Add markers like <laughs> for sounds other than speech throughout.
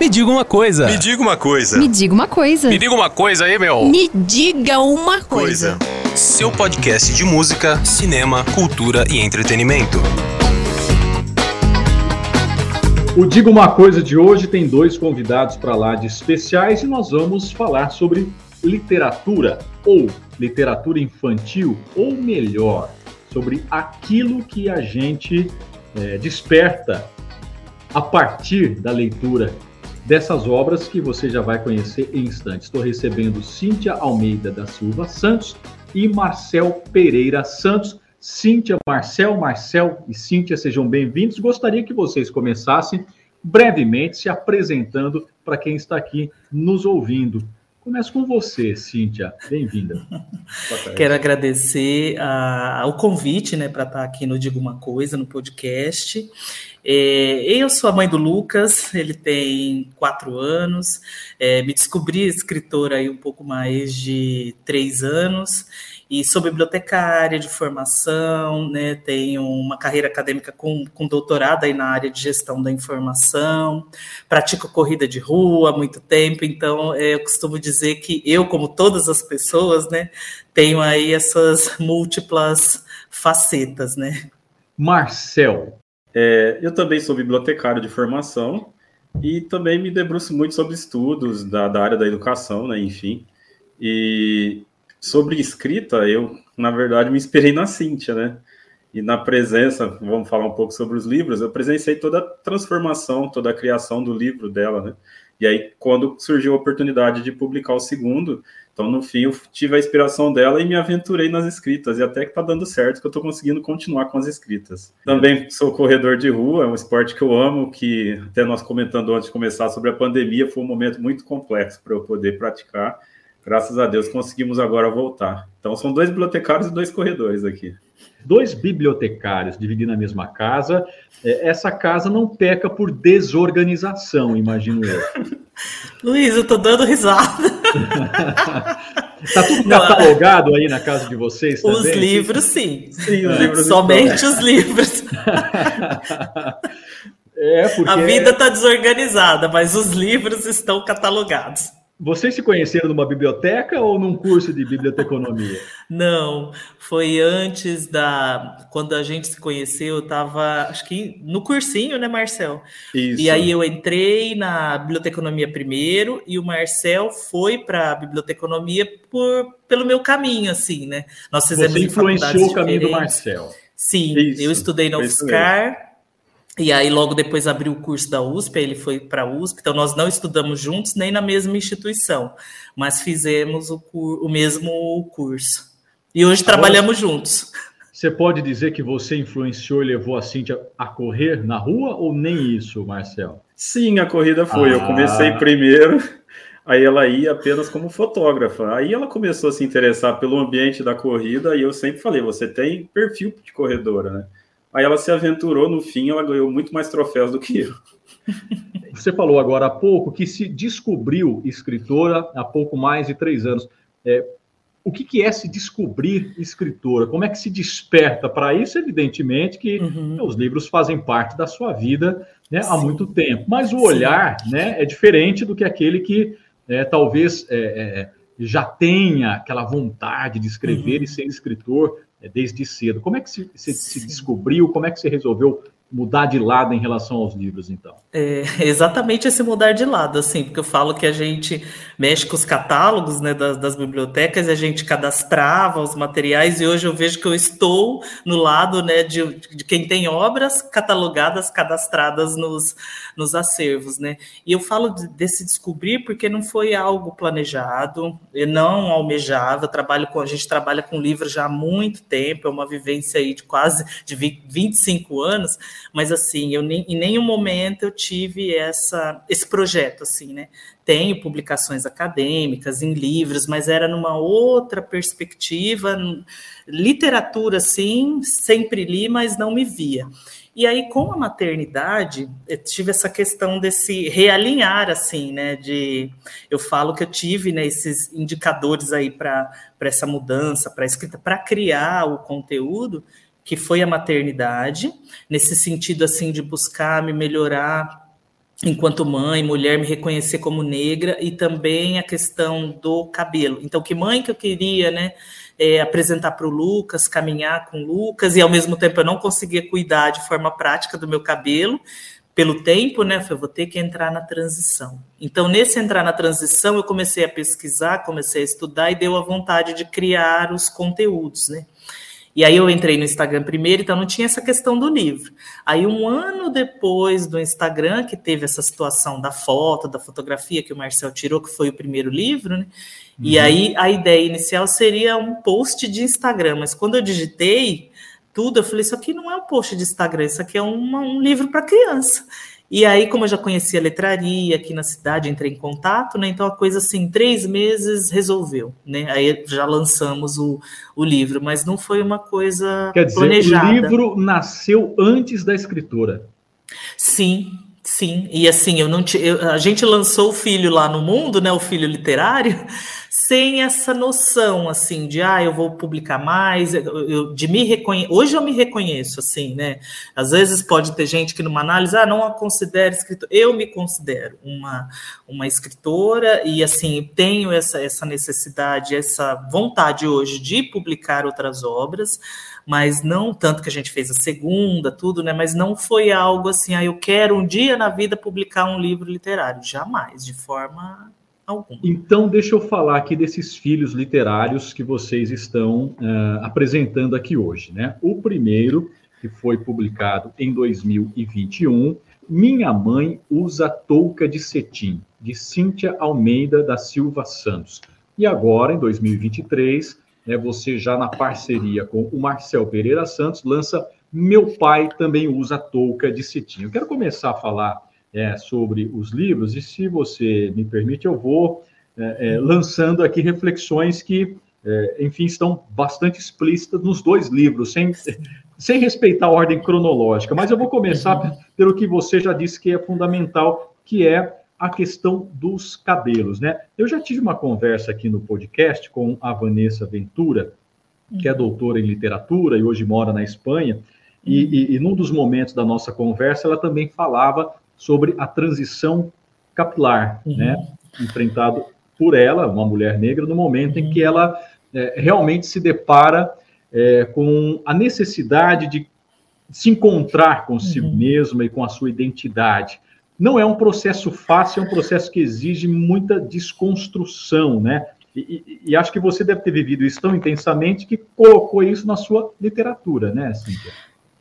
Me diga uma coisa. Me diga uma coisa. Me diga uma coisa. Me diga uma coisa aí, meu. Me diga uma coisa. Coisa. Seu podcast de música, cinema, cultura e entretenimento. O Diga Uma Coisa de hoje tem dois convidados para lá de especiais e nós vamos falar sobre literatura ou literatura infantil, ou melhor, sobre aquilo que a gente é, desperta a partir da leitura dessas obras que você já vai conhecer em instantes. Estou recebendo Cíntia Almeida da Silva Santos e Marcel Pereira Santos. Cíntia, Marcel, Marcel e Cíntia, sejam bem-vindos. Gostaria que vocês começassem brevemente se apresentando para quem está aqui nos ouvindo. Começo com você, Cíntia. Bem-vinda. <laughs> Quero agradecer a, o convite né, para estar aqui no Digo Uma Coisa, no podcast. É, eu sou a mãe do Lucas, ele tem quatro anos. É, me descobri escritora aí um pouco mais de três anos e sou bibliotecária de formação, né, tenho uma carreira acadêmica com, com doutorado aí na área de gestão da informação, pratico corrida de rua há muito tempo, então é, eu costumo dizer que eu, como todas as pessoas, né, tenho aí essas múltiplas facetas, né. Marcel. É, eu também sou bibliotecário de formação e também me debruço muito sobre estudos da, da área da educação, né, enfim, e Sobre escrita, eu, na verdade, me inspirei na Cíntia, né? E na presença, vamos falar um pouco sobre os livros, eu presenciei toda a transformação, toda a criação do livro dela, né? E aí, quando surgiu a oportunidade de publicar o segundo, então, no fim, eu tive a inspiração dela e me aventurei nas escritas, e até que tá dando certo, que eu tô conseguindo continuar com as escritas. Também sou corredor de rua, é um esporte que eu amo, que até nós comentando antes de começar sobre a pandemia, foi um momento muito complexo para eu poder praticar, Graças a Deus conseguimos agora voltar. Então são dois bibliotecários e dois corredores aqui. Dois bibliotecários dividindo a mesma casa. É, essa casa não peca por desorganização, imagino eu. <laughs> Luiz, eu tô dando risada. <laughs> Tá tudo catalogado aí na casa de vocês também? Os livros, sim. sim os livros Somente os livros. <laughs> É, porque... A vida está desorganizada, mas os livros estão catalogados. Vocês se conheceram numa biblioteca ou num curso de biblioteconomia? Não, foi antes da. Quando a gente se conheceu, eu estava, acho que no cursinho, né, Marcel? Isso. E aí eu entrei na biblioteconomia primeiro e o Marcel foi para a biblioteconomia por, pelo meu caminho, assim, né? Nós fizemos Você influenciou o caminho do Marcel. Sim, Isso. eu estudei na UFSCar e aí, logo depois, abriu o curso da USP, ele foi para a USP. Então, nós não estudamos juntos nem na mesma instituição, mas fizemos o, o mesmo curso. E hoje Agora, trabalhamos juntos. Você pode dizer que você influenciou e levou a Cíntia a correr na rua ou nem isso, Marcel? Sim, a corrida foi. Ah. Eu comecei primeiro, aí ela ia apenas como fotógrafa. Aí ela começou a se interessar pelo ambiente da corrida e eu sempre falei: você tem perfil de corredora, né? Aí ela se aventurou, no fim, ela ganhou muito mais troféus do que eu. <laughs> Você falou agora há pouco que se descobriu escritora há pouco mais de três anos. É, o que, que, é se descobrir escritora? Como é que se desperta para isso? Evidentemente que uhum. os livros fazem parte da sua vida né, há muito tempo, mas o olhar né, é diferente do que aquele que é, talvez é, é já tenha aquela vontade de escrever uhum. e ser escritor desde cedo. Como é que se, se, se, descobriu? Como é que você resolveu mudar de lado em relação aos livros, então? É <laughs> exatamente esse mudar de lado, assim, porque eu falo que a gente mexe com os catálogos né, das, das bibliotecas, a gente cadastrava os materiais, e hoje eu vejo que eu estou no lado né, de, de quem tem obras catalogadas, cadastradas nos, nos acervos, né? E eu falo desse descobrir porque não foi algo planejado, eu não almejava, eu trabalho com, a gente trabalha com livros já há muito tempo, é uma vivência aí de quase de 25 anos, mas assim, eu nem, em nenhum momento eu tive essa, esse projeto, assim, né? Tenho publicações acadêmicas em livros, mas era numa outra perspectiva, literatura, sim, sempre li, mas não me via. E aí, com a maternidade, eu tive essa questão desse realinhar, assim, né? De eu falo que eu tive né, esses indicadores aí para essa mudança, para escrita, para criar o conteúdo, que foi a maternidade, nesse sentido assim de buscar me melhorar enquanto mãe, mulher, me reconhecer como negra e também a questão do cabelo. Então, que mãe que eu queria, né? É, apresentar para o Lucas, caminhar com o Lucas, e ao mesmo tempo eu não conseguia cuidar de forma prática do meu cabelo, pelo tempo, né? Eu vou ter que entrar na transição. Então, nesse entrar na transição, eu comecei a pesquisar, comecei a estudar e deu a vontade de criar os conteúdos, né? E aí eu entrei no Instagram primeiro, então não tinha essa questão do livro. Aí um ano depois do Instagram, que teve essa situação da foto, da fotografia que o Marcel tirou, que foi o primeiro livro, né? Uhum. E aí a ideia inicial seria um post de Instagram, mas quando eu digitei tudo, eu falei, isso aqui não é um post de Instagram, isso aqui é uma, um livro para criança. E aí, como eu já conhecia a letraria aqui na cidade, entrei em contato, né? Então a coisa assim, três meses resolveu, né? Aí já lançamos o, o livro, mas não foi uma coisa Quer dizer, planejada. o livro nasceu antes da escritora. Sim, sim. E assim, eu não eu, a gente lançou o filho lá no mundo, né? O filho literário sem essa noção assim de ah, eu vou publicar mais, eu, de me reconhecer. Hoje eu me reconheço assim, né? Às vezes pode ter gente que numa análise, ah, não a considero escritora. Eu me considero uma, uma escritora e assim tenho essa, essa necessidade, essa vontade hoje de publicar outras obras, mas não tanto que a gente fez a segunda, tudo, né? Mas não foi algo assim, ah, eu quero um dia na vida publicar um livro literário, jamais, de forma alguma. Então, deixa eu falar aqui desses filhos literários que vocês estão uh, apresentando aqui hoje. Né? O primeiro, que foi publicado em 2021, Minha Mãe Usa Touca de Cetim, de Cíntia Almeida da Silva Santos. E agora, em 2023, né, você já na parceria com o Marcel Pereira Santos lança Meu Pai Também Usa Touca de Cetim. Eu quero começar a falar é, sobre os livros, e se você me permite, eu vou é, é, lançando aqui reflexões que, é, enfim, estão bastante explícitas nos dois livros, sem, sem respeitar a ordem cronológica. Mas eu vou começar pelo que você já disse que é fundamental, que é a questão dos cabelos, né? Eu já tive uma conversa aqui no podcast com a Vanessa Ventura, que é doutora em literatura e hoje mora na Espanha, e, e, e num dos momentos da nossa conversa ela também falava sobre a transição capilar, uhum. né? Enfrentado por ela, uma mulher negra, no momento uhum. em que ela é, realmente se depara é, com a necessidade de se encontrar consigo uhum. mesma e com a sua identidade. Não é um processo fácil, é um processo que exige muita desconstrução, né? E, e, e, acho que você deve ter vivido isso tão intensamente que colocou isso na sua literatura, né, Cíntia?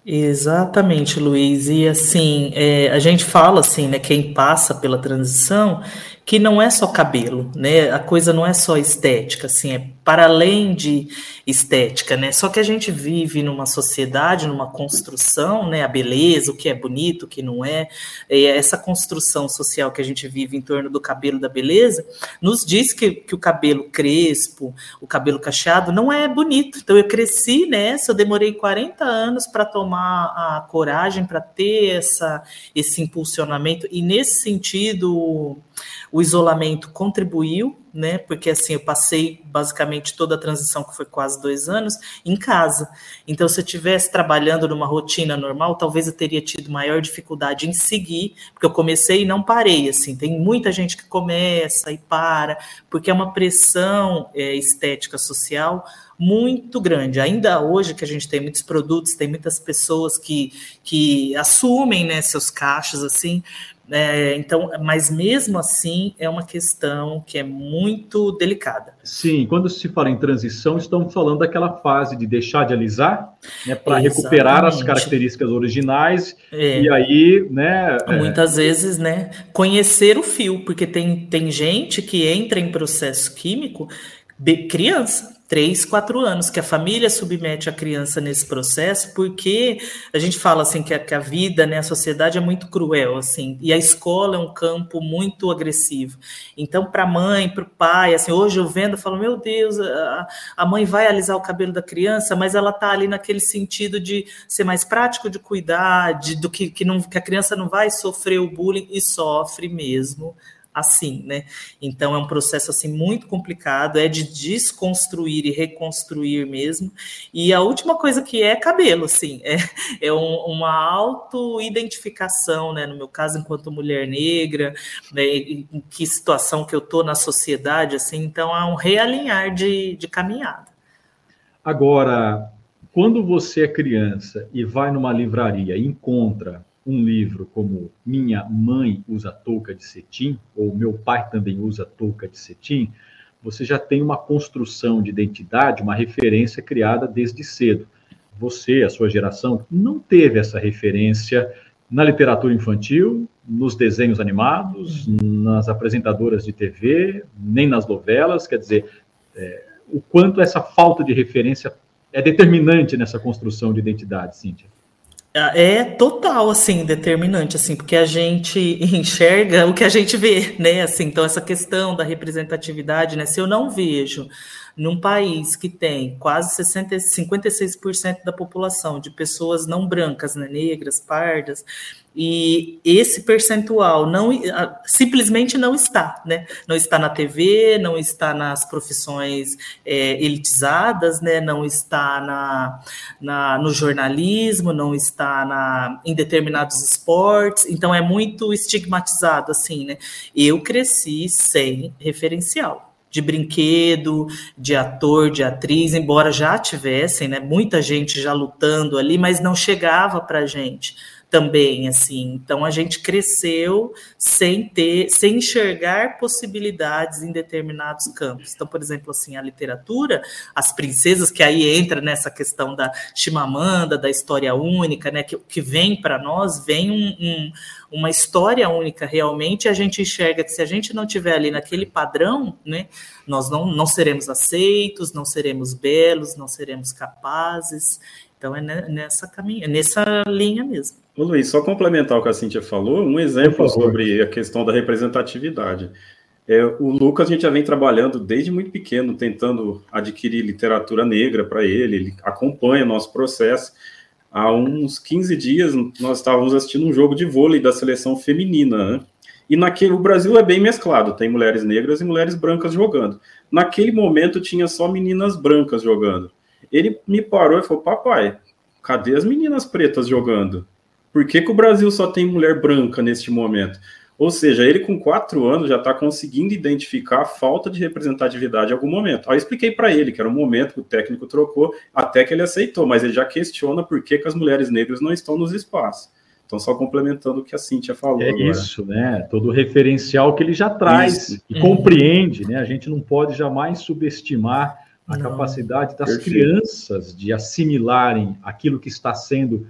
Exatamente, Luiz. E assim, é, a gente fala assim, né? Quem passa pela transição, que não é só cabelo, né? A coisa não é só estética, assim, é para além de estética, né? Só que a gente vive numa sociedade, numa construção, né? A beleza, o que é bonito, o que não é, essa construção social que a gente vive em torno do cabelo da beleza, nos diz que, que o cabelo crespo, o cabelo cacheado não é bonito. Então eu cresci nessa, eu demorei 40 anos para tomar a coragem para ter essa, esse impulsionamento, e nesse sentido o isolamento contribuiu, né? Porque assim, eu passei basicamente toda a transição, que foi quase dois anos, em casa. Então, se eu estivesse trabalhando numa rotina normal, talvez eu teria tido maior dificuldade em seguir, porque eu comecei e não parei. Assim, tem muita gente que começa e para, porque é uma pressão é, estética social muito grande. Ainda hoje que a gente tem muitos produtos, tem muitas pessoas que, que assumem né, seus cachos assim, é, então, mas mesmo assim é uma questão que é muito delicada. Sim, quando se fala em transição, estamos falando daquela fase de deixar de alisar, né, para recuperar as características originais é. e aí, né? É, Muitas é... vezes, né? Conhecer o fio, porque tem, tem gente que entra em processo químico criança, três, quatro anos que a família submete a criança nesse processo, porque a gente fala assim que a, que a vida, né, a sociedade é muito cruel, assim, e a escola é um campo muito agressivo. Então, para a mãe, para o pai, assim, hoje eu vendo, eu falo, meu Deus, a, a mãe vai alisar o cabelo da criança, mas ela está ali naquele sentido de ser mais prático, de cuidar, de, do que, que, não, que a criança não vai sofrer o bullying e sofre mesmo assim, né? Então é um processo assim muito complicado, é de desconstruir e reconstruir mesmo. E a última coisa que é cabelo, assim, <laughs> é, é um, uma auto-identificação, né? No meu caso, enquanto mulher negra, né? em que situação que eu tô na sociedade, assim, então é um realinhar de, de caminhada. Agora, quando você é criança e vai numa livraria e encontra um livro como Minha Mãe Usa Touca de Cetim, ou Meu Pai Também Usa Touca de Cetim, você já tem uma construção de identidade, uma referência criada desde cedo. Você, a sua geração, não teve essa referência na literatura infantil, nos desenhos animados, nas apresentadoras de TV, nem nas novelas. Quer dizer, é, o quanto essa falta de referência é determinante nessa construção de identidade, Cíntia. É total, assim, determinante, assim, porque a gente <laughs> enxerga o que a gente vê, né, assim, então essa questão da representatividade, né, se eu não vejo num país que tem quase 60, 56% da população de pessoas não brancas, né, negras, pardas, e esse percentual não simplesmente não está, né? Não está na TV, não está nas profissões é, elitizadas, né? Não está na, na, no jornalismo, não está na, em determinados esportes. Então é muito estigmatizado assim, né? Eu cresci sem referencial de brinquedo, de ator, de atriz, embora já tivessem, né, muita gente já lutando ali, mas não chegava para gente também, assim. Então a gente cresceu sem ter, sem enxergar possibilidades em determinados campos. Então, por exemplo, assim, a literatura, as princesas que aí entra nessa questão da Chimamanda, da história única, né, que, que vem para nós, vem um, um, uma história única realmente. A gente enxerga que se a gente não tiver ali naquele padrão, né, nós não, não seremos aceitos, não seremos belos, não seremos capazes. Então é nessa caminha, nessa linha mesmo. Ô Luiz, só complementar o que a Cintia falou, um exemplo sobre a questão da representatividade. É, o Lucas, a gente já vem trabalhando desde muito pequeno, tentando adquirir literatura negra para ele, ele acompanha o nosso processo. Há uns 15 dias, nós estávamos assistindo um jogo de vôlei da seleção feminina, né? E naquele, o Brasil é bem mesclado, tem mulheres negras e mulheres brancas jogando. Naquele momento tinha só meninas brancas jogando. Ele me parou e falou: Papai, cadê as meninas pretas jogando? Por que, que o Brasil só tem mulher branca neste momento? Ou seja, ele com quatro anos já está conseguindo identificar a falta de representatividade em algum momento. Aí eu expliquei para ele que era um momento que o técnico trocou, até que ele aceitou, mas ele já questiona por que, que as mulheres negras não estão nos espaços. Então, só complementando o que a Cintia falou. É agora. isso, né? Todo o referencial que ele já traz isso. e uhum. compreende, né? A gente não pode jamais subestimar a não. capacidade das Perfeito. crianças de assimilarem aquilo que está sendo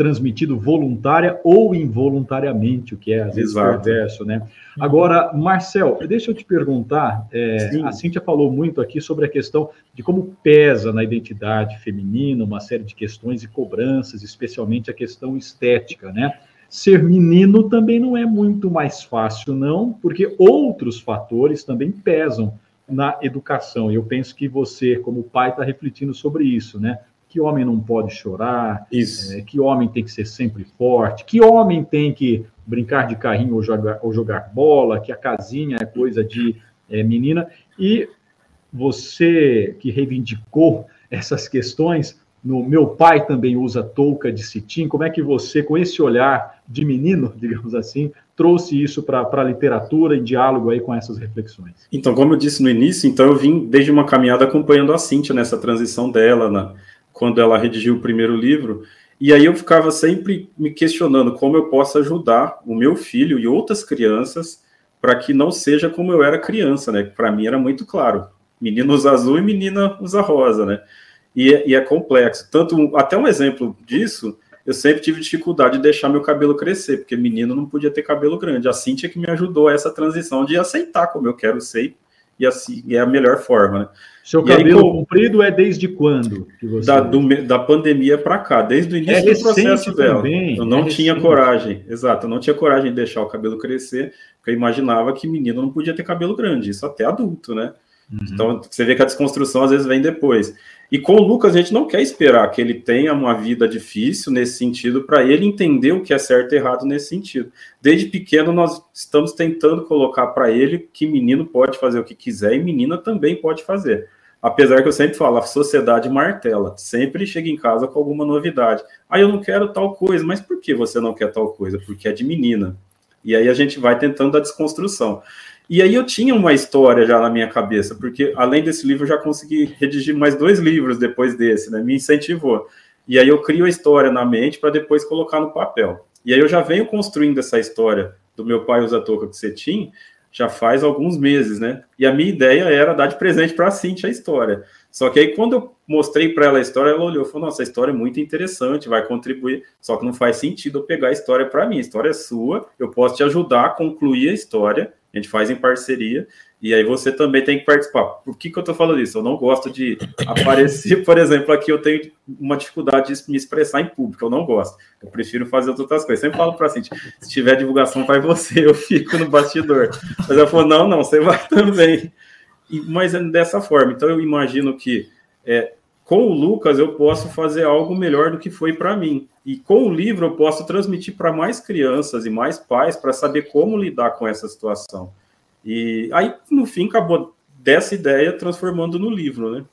transmitido voluntária ou involuntariamente, o que é às vezes Exato. perverso, né? Agora, Marcel, deixa eu te perguntar, é, a Cíntia falou muito aqui sobre a questão de como pesa na identidade feminina uma série de questões e cobranças, especialmente a questão estética, né? Ser menino também não é muito mais fácil, não, porque outros fatores também pesam na educação. Eu penso que você, como pai, está refletindo sobre isso, né? Que homem não pode chorar, é, que homem tem que ser sempre forte, que homem tem que brincar de carrinho ou jogar, ou jogar bola, que a casinha é coisa de é, menina. E você que reivindicou essas questões, no meu pai também usa touca de cetim, como é que você, com esse olhar de menino, <laughs> digamos assim, trouxe isso para a literatura em diálogo aí com essas reflexões? Então, como eu disse no início, então eu vim desde uma caminhada acompanhando a Cíntia nessa transição dela, na, quando ela redigiu o primeiro livro, e aí eu ficava sempre me questionando como eu posso ajudar o meu filho e outras crianças para que não seja como eu era criança, né? Para mim era muito claro, menino usa azul e menina usa rosa, né? E, é, e é complexo. Tanto até um exemplo disso, eu sempre tive dificuldade de deixar meu cabelo crescer, porque menino não podia ter cabelo grande. A Cintia que me ajudou a essa transição de aceitar como eu quero ser e assim é a melhor forma, né? Seu cabelo aí, comprido é desde quando? Da, do, da pandemia para cá, desde o é início é do processo dela. Também, eu não é tinha recente. coragem, exato, eu não tinha coragem de deixar o cabelo crescer, porque eu imaginava que menino não podia ter cabelo grande, isso até adulto, né? Uhum. Então você vê que a desconstrução às vezes vem depois. E com o Lucas, a gente não quer esperar que ele tenha uma vida difícil nesse sentido, para ele entender o que é certo e errado nesse sentido. Desde pequeno, nós estamos tentando colocar para ele que menino pode fazer o que quiser e menina também pode fazer. Apesar que eu sempre falo, a sociedade martela, sempre chega em casa com alguma novidade. Ah, eu não quero tal coisa, mas por que você não quer tal coisa? Porque é de menina. E aí a gente vai tentando a desconstrução. E aí eu tinha uma história já na minha cabeça, porque além desse livro eu já consegui redigir mais dois livros depois desse, né? Me incentivou. E aí eu crio a história na mente para depois colocar no papel. E aí eu já venho construindo essa história do meu pai usa touca com cetim já faz alguns meses, né? E a minha ideia era dar de presente para a Cintia a história. Só que aí quando eu mostrei para ela a história, ela olhou e falou: "Nossa, a história é muito interessante, vai contribuir, só que não faz sentido eu pegar a história para mim. A história é sua, eu posso te ajudar a concluir a história, a gente faz em parceria, e aí você também tem que participar. Por que, que eu estou falando isso? Eu não gosto de aparecer, <laughs> por exemplo, aqui eu tenho uma dificuldade de me expressar em público, eu não gosto. Eu prefiro fazer outras coisas. Sempre falo para a Cintia, se tiver divulgação, vai você, eu fico no bastidor. Mas ela falou, não, não, você vai <laughs> também. E, mas é dessa forma. Então eu imagino que é, com o Lucas eu posso fazer algo melhor do que foi para mim. E com o livro eu posso transmitir para mais crianças e mais pais para saber como lidar com essa situação. E aí, no fim, acabou dessa ideia transformando no livro, né?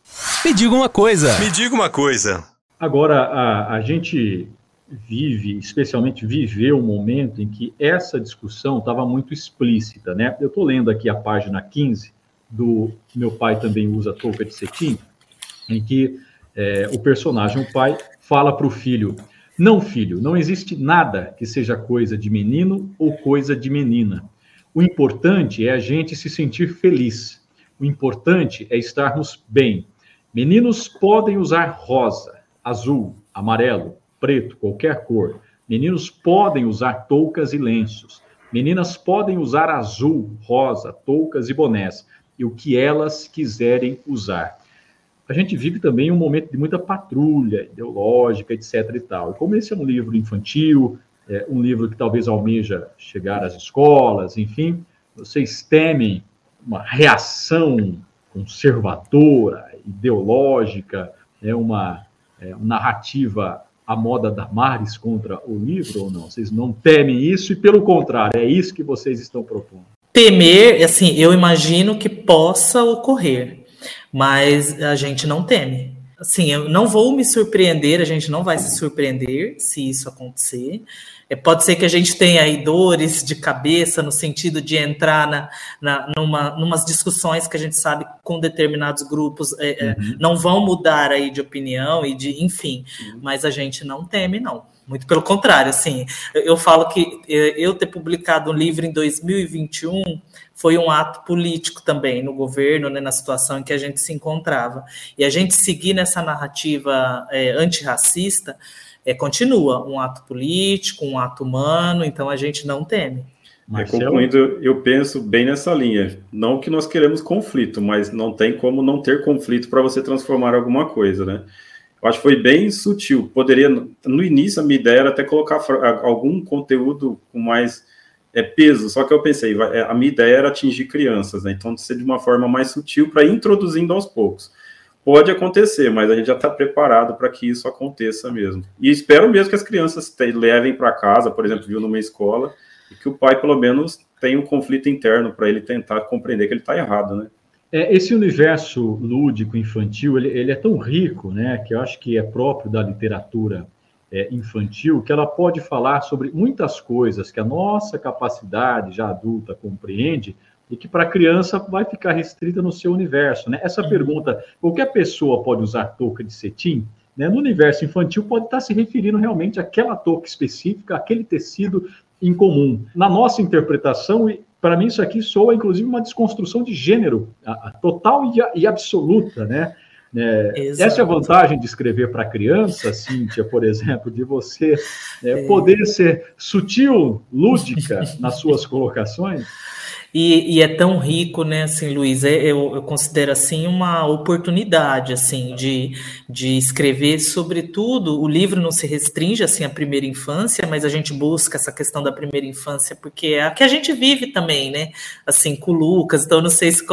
Me diga uma coisa. Me diga uma coisa. Agora, a, a gente vive, especialmente viveu um momento em que essa discussão estava muito explícita, né? Eu estou lendo aqui a página 15 do Meu Pai Também Usa Touca de Cetim, em que é, o personagem, o pai, fala para o filho: Não, filho, não existe nada que seja coisa de menino ou coisa de menina. O importante é a gente se sentir feliz. O importante é estarmos bem. Meninos podem usar rosa, azul, amarelo, preto, qualquer cor. Meninos podem usar toucas e lenços. Meninas podem usar azul, rosa, toucas e bonés. E o que elas quiserem usar a gente vive também um momento de muita patrulha ideológica, etc. e tal. E como esse é um livro infantil, é um livro que talvez almeja chegar às escolas, enfim, vocês temem uma reação conservadora, ideológica, é uma, é, uma narrativa à moda da Maris contra o livro ou não? Vocês não temem isso e, pelo contrário, é isso que vocês estão propondo? Temer, assim, eu imagino que possa ocorrer mas a gente não teme. Assim, eu não vou me surpreender, a gente não vai se surpreender se isso acontecer. É, pode ser que a gente tenha aí dores de cabeça no sentido de entrar na, na, numa numas discussões que a gente sabe com determinados grupos é, é uhum. não vão mudar aí de opinião e de enfim, uhum. mas a gente não teme, não. Muito pelo contrário, assim, eu falo que é, eu ter publicado um livro em 2021 foi um ato político também no governo, né, na situação em que a gente se encontrava. E a gente seguir nessa narrativa é, antirracista é, continua um ato político, um ato humano, então a gente não teme. Mas é, concluindo, eu penso bem nessa linha. Não que nós queremos conflito, mas não tem como não ter conflito para você transformar alguma coisa, né? Eu acho que foi bem sutil. Poderia, no início, a minha ideia era até colocar algum conteúdo com mais é, peso, só que eu pensei, é, a minha ideia era atingir crianças, né? Então, ser de uma forma mais sutil para introduzindo aos poucos. Pode acontecer, mas a gente já está preparado para que isso aconteça mesmo. E espero mesmo que as crianças te, levem para casa, por exemplo, viu numa escola, e que o pai, pelo menos, tenha um conflito interno para ele tentar compreender que ele está errado, né? É, esse universo lúdico infantil, ele, ele, é tão rico, né, que eu acho que é próprio da literatura é, infantil, que ela pode falar sobre muitas coisas que a nossa capacidade já adulta compreende e que para a criança vai ficar restrita no seu universo. Né? Essa pergunta, qualquer pessoa pode usar touca de cetim? Né? No universo infantil pode estar se referindo realmente àquela touca específica, àquele tecido em comum. Na nossa interpretação, para mim isso aqui soa inclusive uma desconstrução de gênero a, a total e, a, e absoluta, né? É, essa é a vantagem de escrever para criança, Cíntia, por exemplo, de você é, é. poder ser sutil, lúdica <laughs> nas suas colocações. E, e, é tão rico, né, assim, Luiz, é, eu, eu, considero, assim, uma oportunidade, assim, de, de escrever, sobretudo, o livro não se restringe, assim, à primeira infância, mas a gente busca essa questão da primeira infância, porque é a que a gente vive também, né, assim, com o Lucas, então não sei se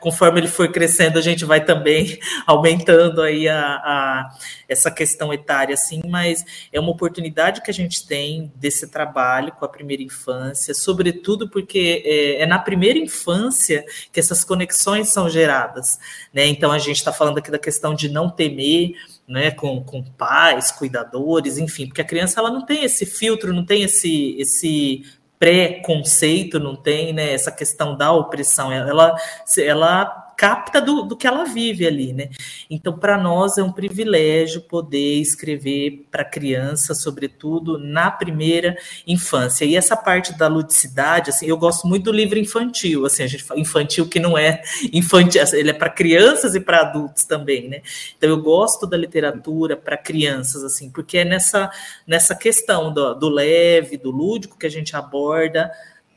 conforme ele for crescendo, a gente vai também <laughs> aumentando aí a, a essa questão etária, assim, mas é uma oportunidade que a gente tem desse trabalho com a primeira infância, sobretudo porque é, é na primeira infância que essas conexões são geradas, né? Então a gente está falando aqui da questão de não temer, né, com, com pais, cuidadores, enfim, porque a criança ela não tem esse filtro, não tem esse, esse pré-conceito, não tem né, essa questão da opressão, ela, ela capta do, do que ela vive ali, né? Então, para nós é um privilégio poder escrever para criança, sobretudo na primeira infância. E essa parte da ludicidade, assim, eu gosto muito do livro infantil, assim, a gente infantil que não é <laughs> infantil, ele é para crianças e para adultos também, né? Então, eu gosto da literatura para crianças, assim, porque é nessa, nessa questão do, do leve, do lúdico que a gente aborda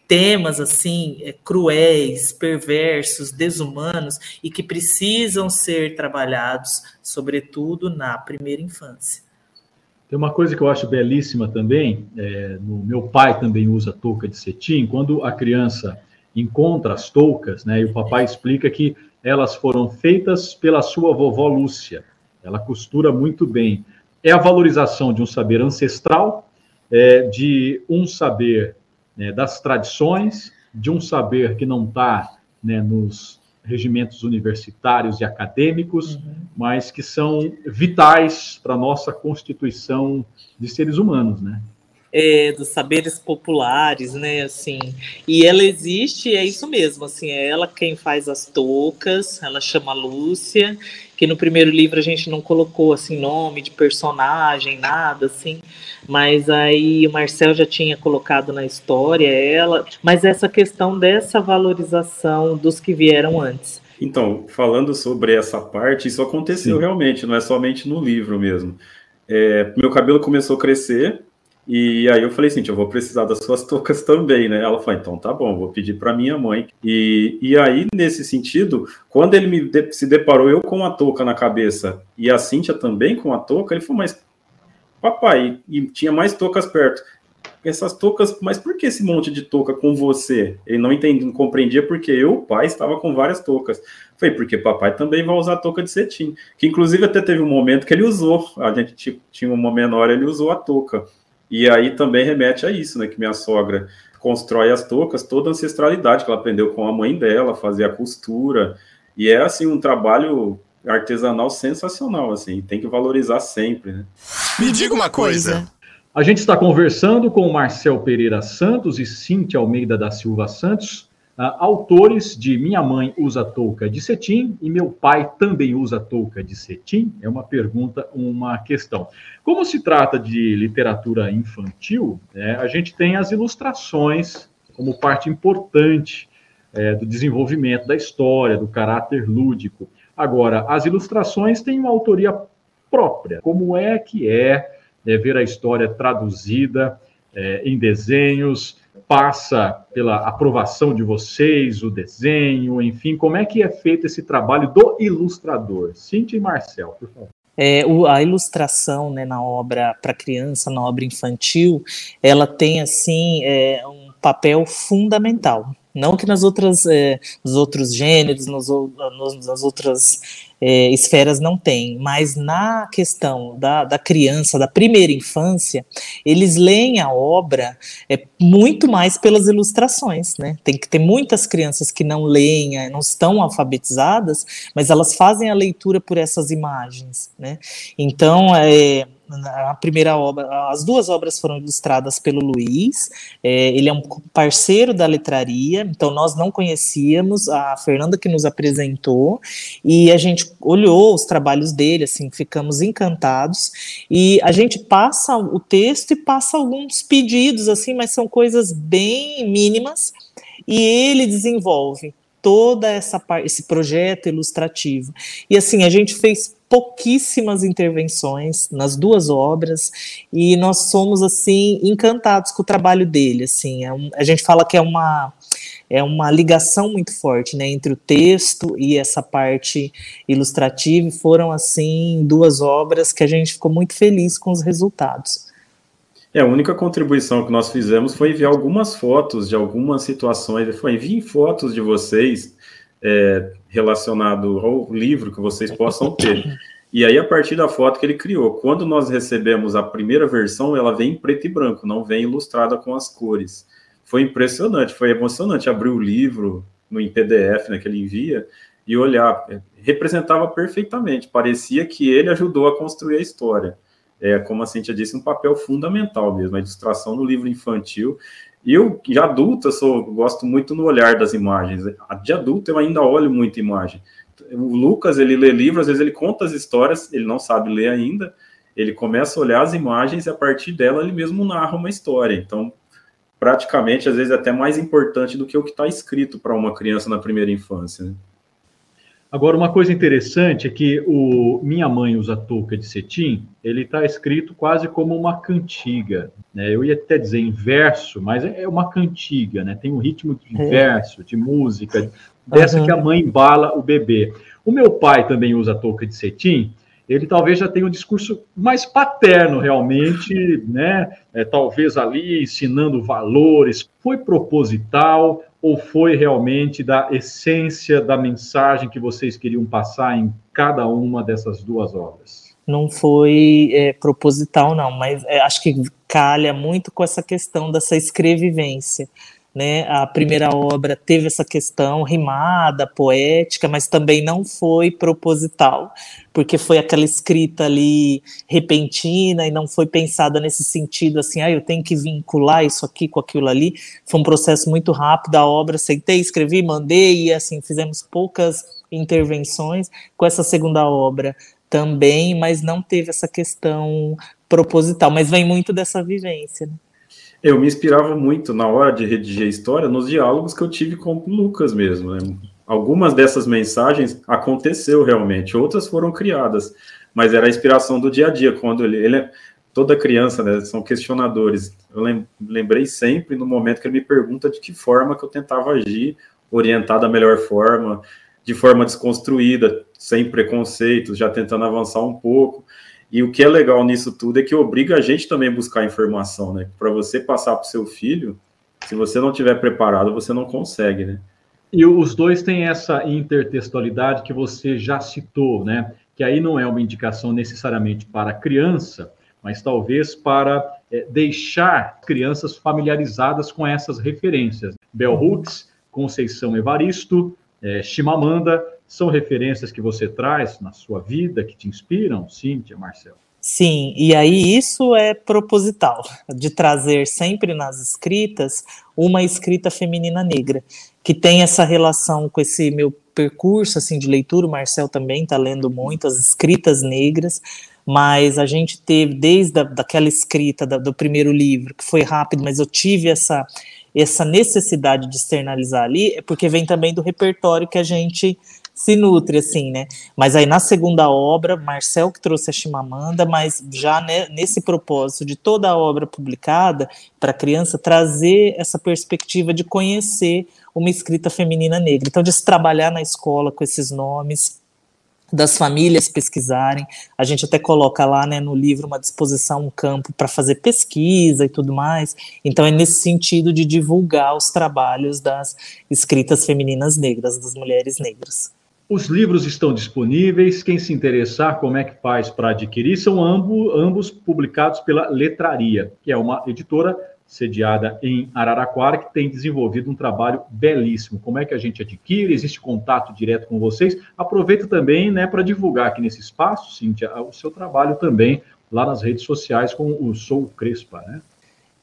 temas assim é, cruéis, perversos, desumanos e que precisam ser trabalhados, sobretudo na primeira infância. Tem uma coisa que eu acho belíssima também. É, no, meu pai também usa touca de cetim. Quando a criança encontra as toucas, né, e o papai explica que elas foram feitas pela sua vovó Lúcia. Ela costura muito bem. É a valorização de um saber ancestral, é, de um saber né, das tradições, de um saber que não está né, nos regimentos universitários e acadêmicos, uhum. mas que são vitais para a nossa constituição de seres humanos, né? É, dos saberes populares, né, assim, e ela existe, é isso mesmo, assim, é ela quem faz as toucas, ela chama Lúcia, que no primeiro livro a gente não colocou, assim, nome de personagem, nada, assim, mas aí o Marcel já tinha colocado na história ela, mas essa questão dessa valorização dos que vieram antes. Então, falando sobre essa parte, isso aconteceu Sim. realmente, não é somente no livro mesmo. É, meu cabelo começou a crescer, e aí eu falei assim, eu vou precisar das suas toucas também, né? Ela falou, então tá bom, vou pedir para minha mãe. E, e aí, nesse sentido, quando ele me de, se deparou eu com a touca na cabeça e a Cíntia também com a touca, ele falou, mas papai, e tinha mais toucas perto. Essas toucas, mas por que esse monte de touca com você? Ele não entendia, não compreendia porque eu, pai, estava com várias toucas. Foi porque papai também vai usar touca de cetim. Que inclusive até teve um momento que ele usou. A gente tinha uma menor, ele usou a touca. E aí também remete a isso, né? Que minha sogra constrói as toucas, toda a ancestralidade que ela aprendeu com a mãe dela, fazer a costura. E é assim um trabalho artesanal sensacional, assim, tem que valorizar sempre, né? Me diga uma coisa. A gente está conversando com Marcel Pereira Santos e Cintia Almeida da Silva Santos, autores de Minha Mãe Usa Touca de Cetim e Meu Pai Também Usa Touca de Cetim? É uma pergunta, uma questão. Como se trata de literatura infantil, é, a gente tem as ilustrações como parte importante é, do desenvolvimento da história, do caráter lúdico. Agora, as ilustrações têm uma autoria própria. Como é que é, é ver a história traduzida é, em desenhos? Passa pela aprovação de vocês, o desenho, enfim, como é que é feito esse trabalho do ilustrador? Cintia e Marcel, por favor. É, o, a ilustração né, na obra para criança, na obra infantil, ela tem assim é, um papel fundamental. Não que nas outras, é, nos outros gêneros, nos, nos, nas outras é, esferas não tem, mas na questão da, da criança, da primeira infância, eles leem a obra é, muito mais pelas ilustrações, né? Tem que ter muitas crianças que não leem, não estão alfabetizadas, mas elas fazem a leitura por essas imagens, né? Então, é, a primeira obra, as duas obras foram ilustradas pelo Luiz, é, ele é um parceiro da letraria, então nós não conhecíamos, a Fernanda que nos apresentou, e a gente olhou os trabalhos dele, assim, ficamos encantados, e a gente passa o texto e passa alguns pedidos, assim, mas são coisas bem mínimas, e ele desenvolve toda essa esse projeto ilustrativo. E assim, a gente fez pouquíssimas intervenções nas duas obras e nós somos assim encantados com o trabalho dele assim é um, a gente fala que é uma é uma ligação muito forte, né, entre o texto e essa parte ilustrativa. Foram assim duas obras que a gente ficou muito feliz com os resultados. É, a única contribuição que nós fizemos foi enviar algumas fotos de algumas situações. Foi enviem fotos de vocês é, relacionado ao livro que vocês possam ter. E aí, a partir da foto que ele criou, quando nós recebemos a primeira versão, ela vem em preto e branco, não vem ilustrada com as cores. Foi impressionante, foi emocionante abrir o livro no em PDF né, que ele envia e olhar. Representava perfeitamente, parecia que ele ajudou a construir a história é, como a Cintia disse, um papel fundamental mesmo, a ilustração no livro infantil. Eu, de adulto, eu sou, gosto muito no olhar das imagens. De adulto, eu ainda olho muito imagem. O Lucas, ele lê livro, às vezes ele conta as histórias, ele não sabe ler ainda, ele começa a olhar as imagens e a partir dela ele mesmo narra uma história. Então, praticamente, às vezes, é até mais importante do que o que está escrito para uma criança na primeira infância. Né? Agora, uma coisa interessante é que o Minha Mãe Usa Touca de Cetim, ele está escrito quase como uma cantiga. Né? Eu ia até dizer em verso, mas é uma cantiga, né? tem um ritmo de é. verso, de música, dessa uhum. que a mãe embala o bebê. O meu pai também usa touca de cetim, ele talvez já tenha um discurso mais paterno, realmente, né? É, talvez ali ensinando valores. Foi proposital ou foi realmente da essência da mensagem que vocês queriam passar em cada uma dessas duas obras? Não foi é, proposital, não, mas é, acho que calha muito com essa questão dessa escrevivência. Né? A primeira obra teve essa questão rimada, poética, mas também não foi proposital, porque foi aquela escrita ali repentina e não foi pensada nesse sentido assim, ah, eu tenho que vincular isso aqui com aquilo ali. Foi um processo muito rápido, a obra aceitei, escrevi, mandei e assim fizemos poucas intervenções com essa segunda obra também, mas não teve essa questão proposital, mas vem muito dessa vivência. Né? Eu me inspirava muito na hora de redigir a história nos diálogos que eu tive com o Lucas mesmo. Né? Algumas dessas mensagens aconteceu realmente, outras foram criadas, mas era a inspiração do dia a dia, quando ele, ele é, toda criança, né, são questionadores. Eu lembrei sempre no momento que ele me pergunta de que forma que eu tentava agir, orientar da melhor forma, de forma desconstruída, sem preconceitos, já tentando avançar um pouco. E o que é legal nisso tudo é que obriga a gente também a buscar informação, né? Para você passar para o seu filho, se você não tiver preparado, você não consegue, né? E os dois têm essa intertextualidade que você já citou, né? Que aí não é uma indicação necessariamente para criança, mas talvez para é, deixar crianças familiarizadas com essas referências. Bell Hooks, Conceição Evaristo, é, Chimamanda, são referências que você traz na sua vida que te inspiram, Cíntia, Marcelo? Sim, e aí isso é proposital, de trazer sempre nas escritas uma escrita feminina negra, que tem essa relação com esse meu percurso assim de leitura, o Marcel também está lendo muito as escritas negras, mas a gente teve desde a, daquela escrita da, do primeiro livro, que foi rápido, mas eu tive essa, essa necessidade de externalizar ali, é porque vem também do repertório que a gente se nutre, assim, né? Mas aí na segunda obra, Marcel que trouxe a Chimamanda, mas já né, nesse propósito de toda a obra publicada para a criança trazer essa perspectiva de conhecer uma escrita feminina negra. Então, de se trabalhar na escola com esses nomes, das famílias pesquisarem. A gente até coloca lá né, no livro uma disposição, um campo para fazer pesquisa e tudo mais. Então, é nesse sentido de divulgar os trabalhos das escritas femininas negras, das mulheres negras. Os livros estão disponíveis. Quem se interessar, como é que faz para adquirir? São ambos, ambos publicados pela Letraria, que é uma editora sediada em Araraquara, que tem desenvolvido um trabalho belíssimo. Como é que a gente adquire? Existe contato direto com vocês? Aproveita também né, para divulgar aqui nesse espaço, Cíntia, o seu trabalho também lá nas redes sociais com o Sou Crespa, né?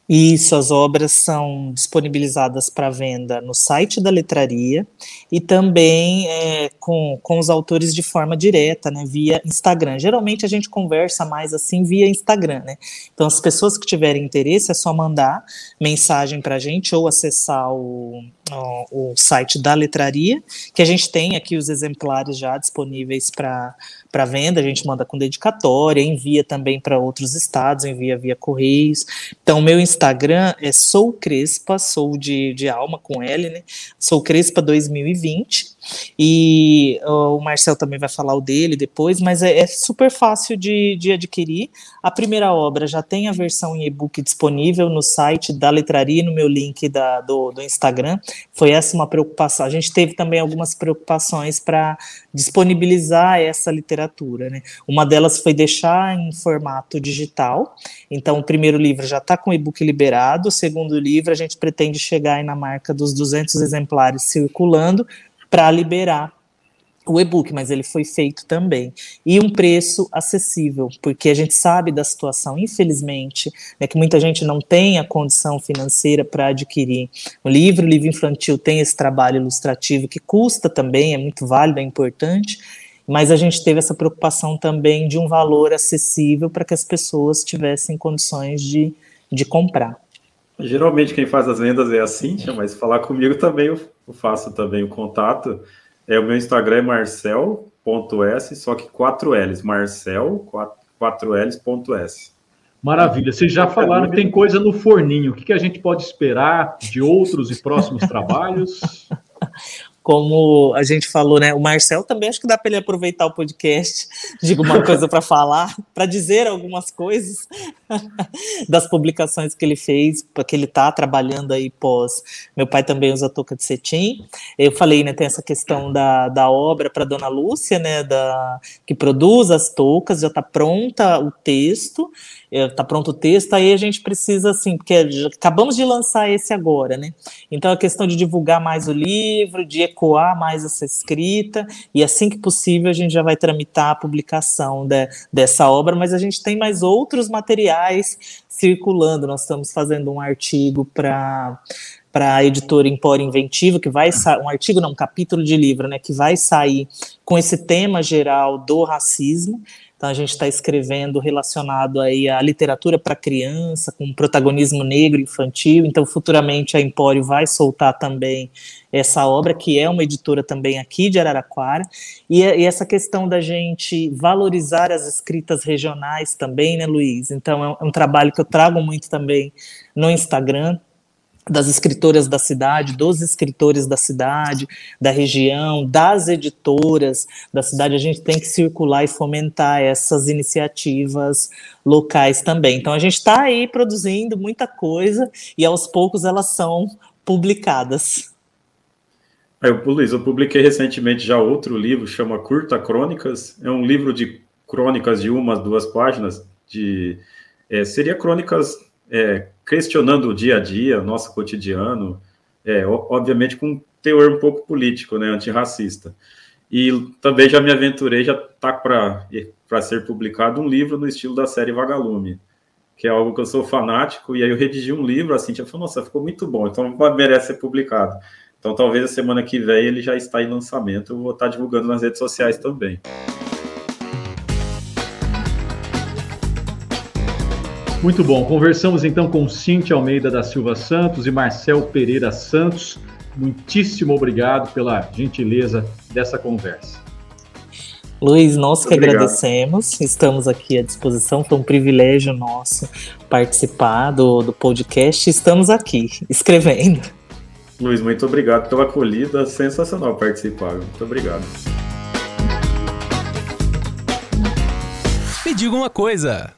Isso, as obras são disponibilizadas para venda no site da letraria e também é, com, com os autores de forma direta, né, via Instagram. Geralmente a gente conversa mais assim via Instagram, né? Então, as pessoas que tiverem interesse é só mandar mensagem para a gente ou acessar o, o site da letraria, que a gente tem aqui os exemplares já disponíveis para venda, a gente manda com dedicatória, envia também para outros estados, envia via correios. Então, meu Instagram é Sou Crespa, sou de, de alma com L, né? Sou Crespa 2020. E o Marcel também vai falar o dele depois, mas é, é super fácil de, de adquirir. A primeira obra já tem a versão em e-book disponível no site da letraria, no meu link da, do, do Instagram. Foi essa uma preocupação. A gente teve também algumas preocupações para disponibilizar essa literatura. Né? Uma delas foi deixar em formato digital. Então, o primeiro livro já está com e-book liberado, o segundo livro a gente pretende chegar na marca dos 200 exemplares circulando para liberar o e-book, mas ele foi feito também. E um preço acessível, porque a gente sabe da situação, infelizmente, né, que muita gente não tem a condição financeira para adquirir o livro. O livro infantil tem esse trabalho ilustrativo que custa também, é muito válido, é importante, mas a gente teve essa preocupação também de um valor acessível para que as pessoas tivessem condições de, de comprar. Geralmente quem faz as vendas é a Cíntia, mas falar comigo também eu faço também o contato. É, o meu Instagram é marcel.s, só que 4 L's, marcel, 4, L's.s. Maravilha, vocês já falaram que tem coisa no forninho. O que, que a gente pode esperar de outros e próximos trabalhos? <laughs> como a gente falou, né? O Marcel também acho que dá para ele aproveitar o podcast, <laughs> digo uma coisa para falar, para dizer algumas coisas <laughs> das publicações que ele fez, porque ele está trabalhando aí pós. Meu pai também usa touca de cetim. Eu falei, né? Tem essa questão da, da obra para Dona Lúcia, né? Da que produz as toucas, já está pronta o texto está é, pronto o texto, aí a gente precisa, assim, porque acabamos de lançar esse agora, né? Então a questão de divulgar mais o livro, de ecoar mais essa escrita, e assim que possível a gente já vai tramitar a publicação de, dessa obra, mas a gente tem mais outros materiais circulando. Nós estamos fazendo um artigo para para a editora Empório Inventivo, que vai um artigo, não, um capítulo de livro, né, que vai sair com esse tema geral do racismo. Então a gente está escrevendo relacionado aí à literatura para criança, com protagonismo negro infantil. Então futuramente a Empório vai soltar também essa obra, que é uma editora também aqui de Araraquara. E, e essa questão da gente valorizar as escritas regionais também, né, Luiz? Então é um, é um trabalho que eu trago muito também no Instagram das escritoras da cidade, dos escritores da cidade, da região, das editoras da cidade, a gente tem que circular e fomentar essas iniciativas locais também. Então a gente está aí produzindo muita coisa e aos poucos elas são publicadas. Eu, Luiz, eu publiquei recentemente já outro livro, chama Curta Crônicas. É um livro de crônicas de uma, duas páginas, de é, seria crônicas é, questionando o dia a dia, nosso cotidiano, é, obviamente com um teor um pouco político, né, antirracista. E também já me aventurei, já está para ser publicado um livro no estilo da série Vagalume, que é algo que eu sou fanático, e aí eu redigi um livro, assim, já falou, nossa, ficou muito bom, então merece ser publicado. Então talvez a semana que vem ele já está em lançamento, eu vou estar divulgando nas redes sociais também. Muito bom. Conversamos então com Cintia Almeida da Silva Santos e Marcel Pereira Santos. Muitíssimo obrigado pela gentileza dessa conversa. Luiz, nós que obrigado. agradecemos, estamos aqui à disposição, foi um privilégio nosso participar do, do podcast, estamos aqui escrevendo. Luiz, muito obrigado pela acolhida, sensacional participar, muito obrigado. Me diga uma coisa,